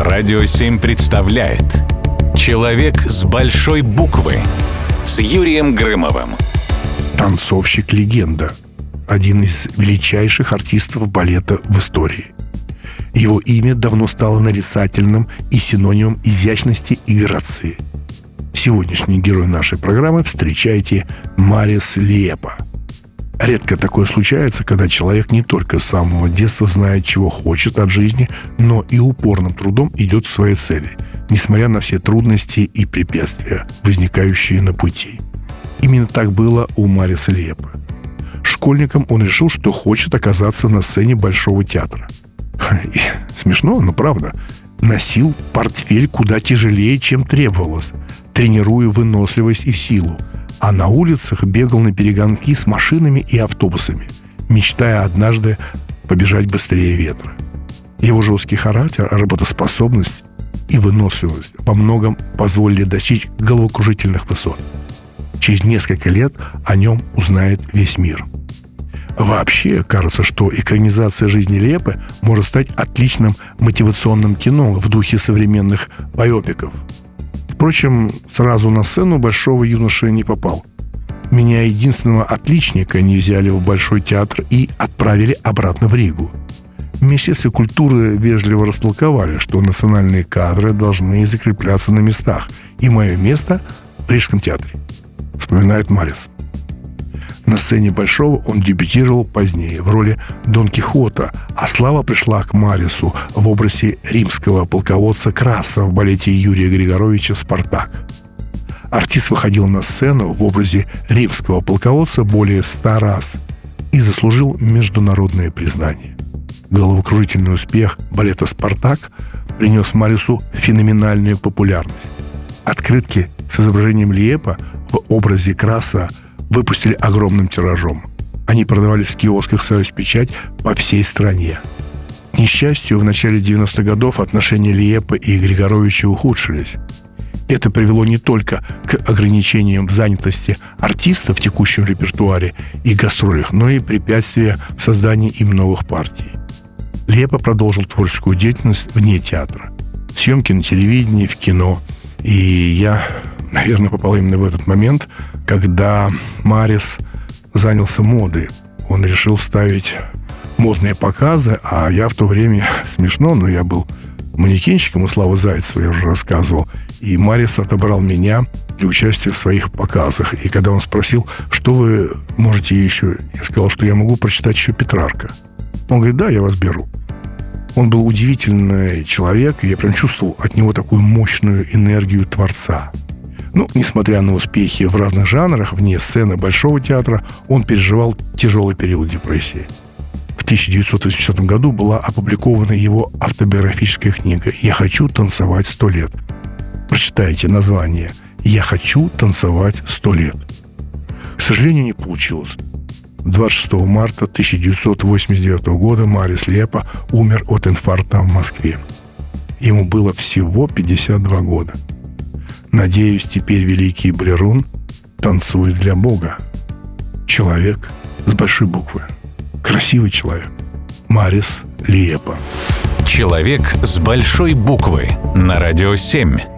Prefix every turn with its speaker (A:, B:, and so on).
A: Радио 7 представляет Человек с большой буквы с Юрием Грымовым.
B: Танцовщик-легенда. Один из величайших артистов балета в истории. Его имя давно стало нарицательным и синонимом изящности и грации. Сегодняшний герой нашей программы встречайте Марис Лепа – Редко такое случается, когда человек не только с самого детства знает, чего хочет от жизни, но и упорным трудом идет к своей цели, несмотря на все трудности и препятствия, возникающие на пути. Именно так было у Мариса Лепа. Школьником он решил, что хочет оказаться на сцене Большого театра. Смешно, но правда. Носил портфель куда тяжелее, чем требовалось, тренируя выносливость и силу – а на улицах бегал на перегонки с машинами и автобусами, мечтая однажды побежать быстрее ветра. Его жесткий характер, работоспособность и выносливость во многом позволили достичь головокружительных высот. Через несколько лет о нем узнает весь мир. Вообще, кажется, что экранизация жизни Лепы может стать отличным мотивационным кино в духе современных байопиков – Впрочем, сразу на сцену большого юноши не попал. Меня единственного отличника не взяли в Большой театр и отправили обратно в Ригу. В Министерстве культуры вежливо растолковали, что национальные кадры должны закрепляться на местах, и мое место в Рижском театре, вспоминает Марис. На сцене Большого он дебютировал позднее в роли Дон Кихота, а слава пришла к Марису в образе римского полководца Краса в балете Юрия Григоровича «Спартак». Артист выходил на сцену в образе римского полководца более ста раз и заслужил международное признание. Головокружительный успех балета «Спартак» принес Марису феноменальную популярность. Открытки с изображением Лиепа в образе Краса – выпустили огромным тиражом. Они продавались в киосках «Союз Печать» по всей стране. К несчастью, в начале 90-х годов отношения Лиепа и Григоровича ухудшились. Это привело не только к ограничениям в занятости артиста в текущем репертуаре и гастролях, но и препятствия в создании им новых партий. Лепа продолжил творческую деятельность вне театра. Съемки на телевидении, в кино. И я, наверное, попал именно в этот момент, когда Марис занялся модой. Он решил ставить модные показы, а я в то время, смешно, но я был манекенщиком у Славы Зайцева, я уже рассказывал. И Марис отобрал меня для участия в своих показах. И когда он спросил, что вы можете еще, я сказал, что я могу прочитать еще Петрарка. Он говорит, да, я вас беру. Он был удивительный человек, и я прям чувствовал от него такую мощную энергию творца. Ну, несмотря на успехи в разных жанрах, вне сцены Большого театра, он переживал тяжелый период депрессии. В 1980 году была опубликована его автобиографическая книга «Я хочу танцевать сто лет». Прочитайте название «Я хочу танцевать сто лет». К сожалению, не получилось. 26 марта 1989 года Марис Лепа умер от инфаркта в Москве. Ему было всего 52 года – Надеюсь, теперь великий Блерун танцует для Бога. Человек с большой буквы. Красивый человек. Марис Лиепа.
A: Человек с большой буквы на радио 7.